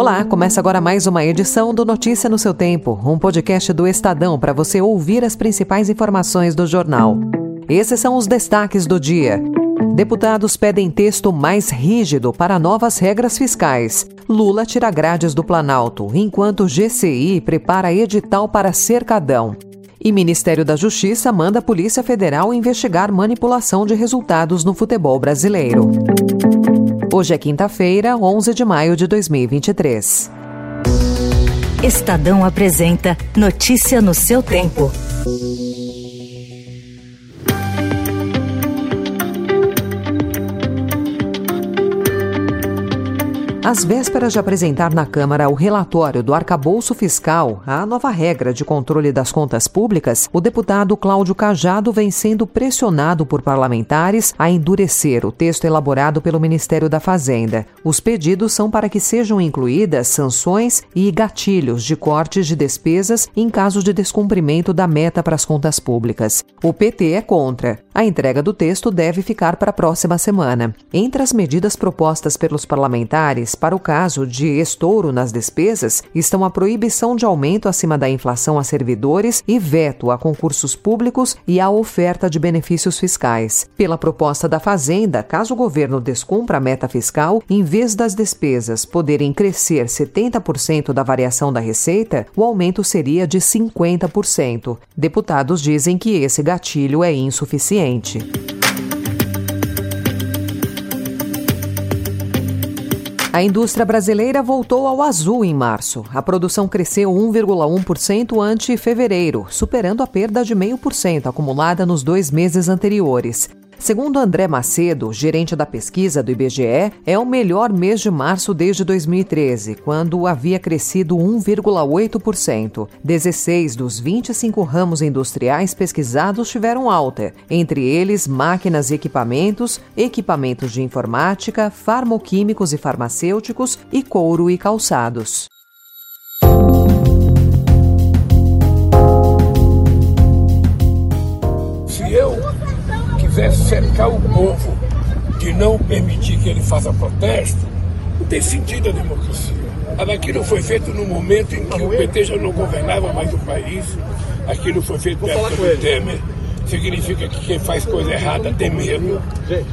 Olá, começa agora mais uma edição do Notícia no seu Tempo, um podcast do Estadão para você ouvir as principais informações do jornal. Esses são os destaques do dia. Deputados pedem texto mais rígido para novas regras fiscais. Lula tira grades do Planalto, enquanto GCI prepara edital para cercadão. E Ministério da Justiça manda a Polícia Federal investigar manipulação de resultados no futebol brasileiro. Hoje é quinta-feira, 11 de maio de 2023. Estadão apresenta Notícia no seu tempo. Às vésperas de apresentar na Câmara o relatório do arcabouço fiscal, a nova regra de controle das contas públicas, o deputado Cláudio Cajado vem sendo pressionado por parlamentares a endurecer o texto elaborado pelo Ministério da Fazenda. Os pedidos são para que sejam incluídas sanções e gatilhos de cortes de despesas em caso de descumprimento da meta para as contas públicas. O PT é contra. A entrega do texto deve ficar para a próxima semana. Entre as medidas propostas pelos parlamentares, para o caso de estouro nas despesas estão a proibição de aumento acima da inflação a servidores e veto a concursos públicos e a oferta de benefícios fiscais. Pela proposta da Fazenda, caso o governo descumpra a meta fiscal, em vez das despesas poderem crescer 70% da variação da receita, o aumento seria de 50%. Deputados dizem que esse gatilho é insuficiente. A indústria brasileira voltou ao azul em março. A produção cresceu 1,1% ante fevereiro, superando a perda de 0,5% acumulada nos dois meses anteriores. Segundo André Macedo, gerente da pesquisa do IBGE, é o melhor mês de março desde 2013, quando havia crescido 1,8%. 16 dos 25 ramos industriais pesquisados tiveram alta, entre eles máquinas e equipamentos, equipamentos de informática, farmoquímicos e farmacêuticos e couro e calçados. Quiser cercar o povo de não permitir que ele faça protesto, não tem sentido a democracia. Aquilo foi feito no momento em que o PT já não governava mais o país, aquilo foi feito na época do Temer. Significa que quem faz coisa errada tem medo.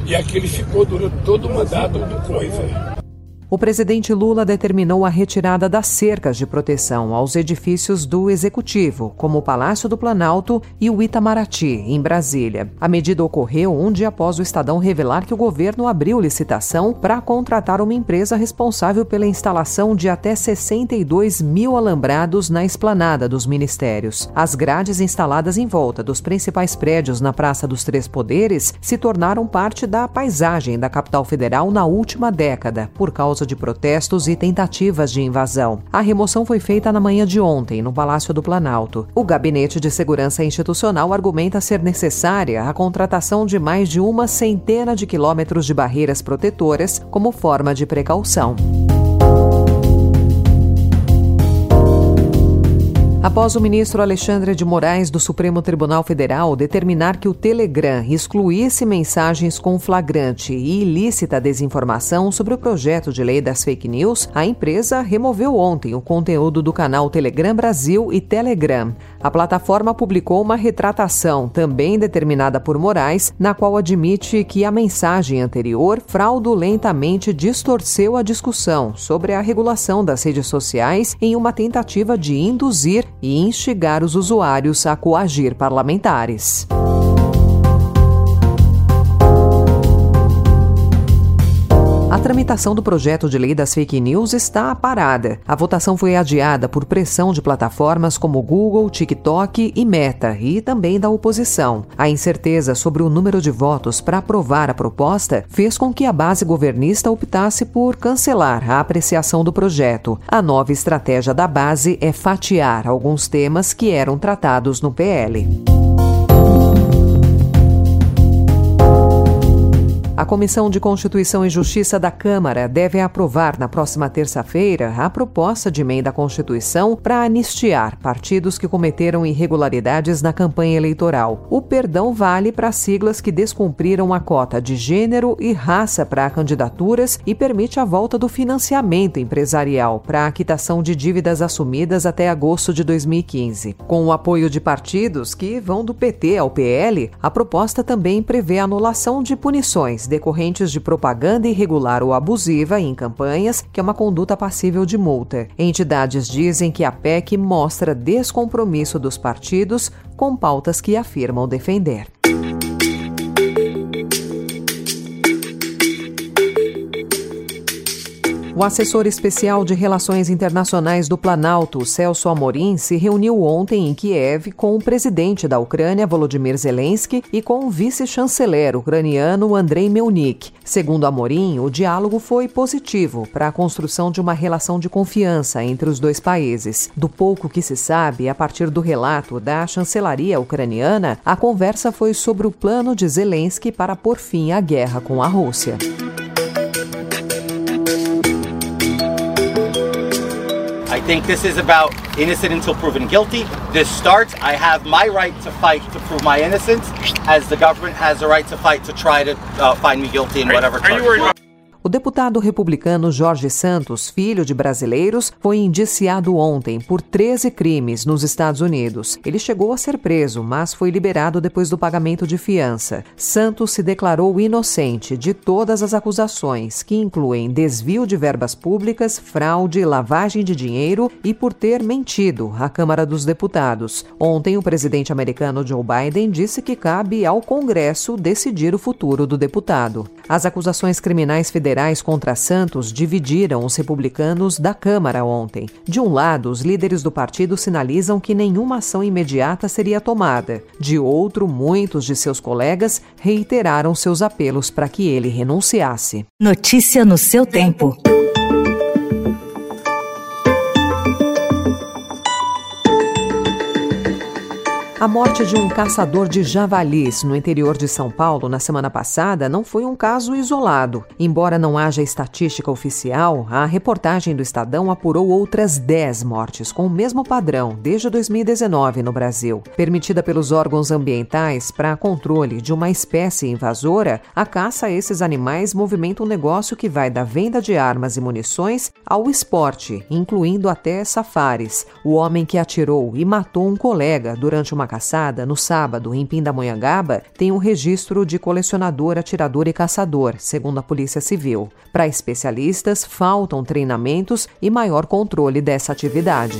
E aquilo ficou durante todo o mandato do coisa o presidente Lula determinou a retirada das cercas de proteção aos edifícios do Executivo, como o Palácio do Planalto e o Itamaraty, em Brasília. A medida ocorreu um dia após o Estadão revelar que o governo abriu licitação para contratar uma empresa responsável pela instalação de até 62 mil alambrados na esplanada dos ministérios. As grades instaladas em volta dos principais prédios na Praça dos Três Poderes se tornaram parte da paisagem da capital federal na última década, por causa causa de protestos e tentativas de invasão. A remoção foi feita na manhã de ontem, no Palácio do Planalto. O Gabinete de Segurança Institucional argumenta ser necessária a contratação de mais de uma centena de quilômetros de barreiras protetoras como forma de precaução. Após o ministro Alexandre de Moraes do Supremo Tribunal Federal determinar que o Telegram excluísse mensagens com flagrante e ilícita desinformação sobre o projeto de lei das fake news, a empresa removeu ontem o conteúdo do canal Telegram Brasil e Telegram. A plataforma publicou uma retratação, também determinada por Moraes, na qual admite que a mensagem anterior fraudulentamente distorceu a discussão sobre a regulação das redes sociais em uma tentativa de induzir e instigar os usuários a coagir parlamentares. Tramitação do projeto de lei das fake news está parada. A votação foi adiada por pressão de plataformas como Google, TikTok e Meta e também da oposição. A incerteza sobre o número de votos para aprovar a proposta fez com que a base governista optasse por cancelar a apreciação do projeto. A nova estratégia da base é fatiar alguns temas que eram tratados no PL. A Comissão de Constituição e Justiça da Câmara deve aprovar na próxima terça-feira a proposta de emenda à Constituição para anistiar partidos que cometeram irregularidades na campanha eleitoral. O perdão vale para siglas que descumpriram a cota de gênero e raça para candidaturas e permite a volta do financiamento empresarial para a quitação de dívidas assumidas até agosto de 2015. Com o apoio de partidos que vão do PT ao PL, a proposta também prevê a anulação de punições decorrentes de propaganda irregular ou abusiva em campanhas, que é uma conduta passível de multa. Entidades dizem que a PEC mostra descompromisso dos partidos com pautas que afirmam defender. O assessor especial de Relações Internacionais do Planalto, Celso Amorim, se reuniu ontem em Kiev com o presidente da Ucrânia, Volodymyr Zelensky, e com o vice-chanceler ucraniano Andrei Melnik. Segundo Amorim, o diálogo foi positivo para a construção de uma relação de confiança entre os dois países. Do pouco que se sabe, a partir do relato da chancelaria ucraniana, a conversa foi sobre o plano de Zelensky para pôr fim à guerra com a Rússia. Think this is about innocent until proven guilty. This starts. I have my right to fight to prove my innocence, as the government has the right to fight to try to uh, find me guilty in whatever. Are, are you o deputado republicano Jorge Santos, filho de brasileiros, foi indiciado ontem por 13 crimes nos Estados Unidos. Ele chegou a ser preso, mas foi liberado depois do pagamento de fiança. Santos se declarou inocente de todas as acusações, que incluem desvio de verbas públicas, fraude, lavagem de dinheiro e por ter mentido à Câmara dos Deputados. Ontem, o presidente americano Joe Biden disse que cabe ao Congresso decidir o futuro do deputado. As acusações criminais federais federais contra Santos dividiram os republicanos da Câmara ontem. De um lado, os líderes do partido sinalizam que nenhuma ação imediata seria tomada. De outro, muitos de seus colegas reiteraram seus apelos para que ele renunciasse. Notícia no seu tempo. A morte de um caçador de javalis no interior de São Paulo na semana passada não foi um caso isolado. Embora não haja estatística oficial, a reportagem do Estadão apurou outras 10 mortes com o mesmo padrão desde 2019 no Brasil. Permitida pelos órgãos ambientais para controle de uma espécie invasora, a caça a esses animais movimenta um negócio que vai da venda de armas e munições ao esporte, incluindo até safaris. O homem que atirou e matou um colega durante uma caçada, no sábado, em Pindamonhangaba, tem um registro de colecionador, atirador e caçador, segundo a Polícia Civil. Para especialistas, faltam treinamentos e maior controle dessa atividade.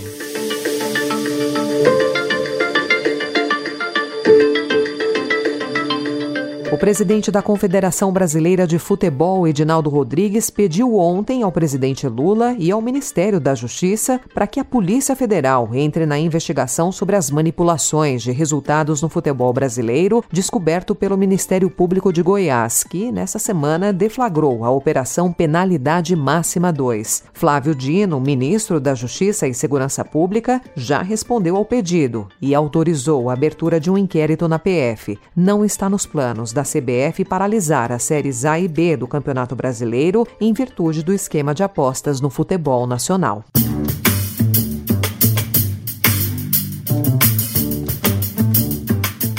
O presidente da Confederação Brasileira de Futebol, Edinaldo Rodrigues, pediu ontem ao presidente Lula e ao Ministério da Justiça para que a Polícia Federal entre na investigação sobre as manipulações de resultados no futebol brasileiro descoberto pelo Ministério Público de Goiás, que nessa semana deflagrou a Operação Penalidade Máxima 2. Flávio Dino, ministro da Justiça e Segurança Pública, já respondeu ao pedido e autorizou a abertura de um inquérito na PF. Não está nos planos da CBF paralisar as séries A e B do Campeonato Brasileiro em virtude do esquema de apostas no futebol nacional.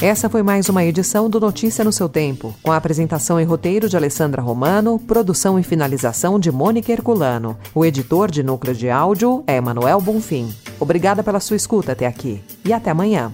Essa foi mais uma edição do Notícia no seu Tempo, com a apresentação e roteiro de Alessandra Romano, produção e finalização de Mônica Herculano. O editor de núcleo de áudio é Emanuel Bonfim. Obrigada pela sua escuta até aqui e até amanhã.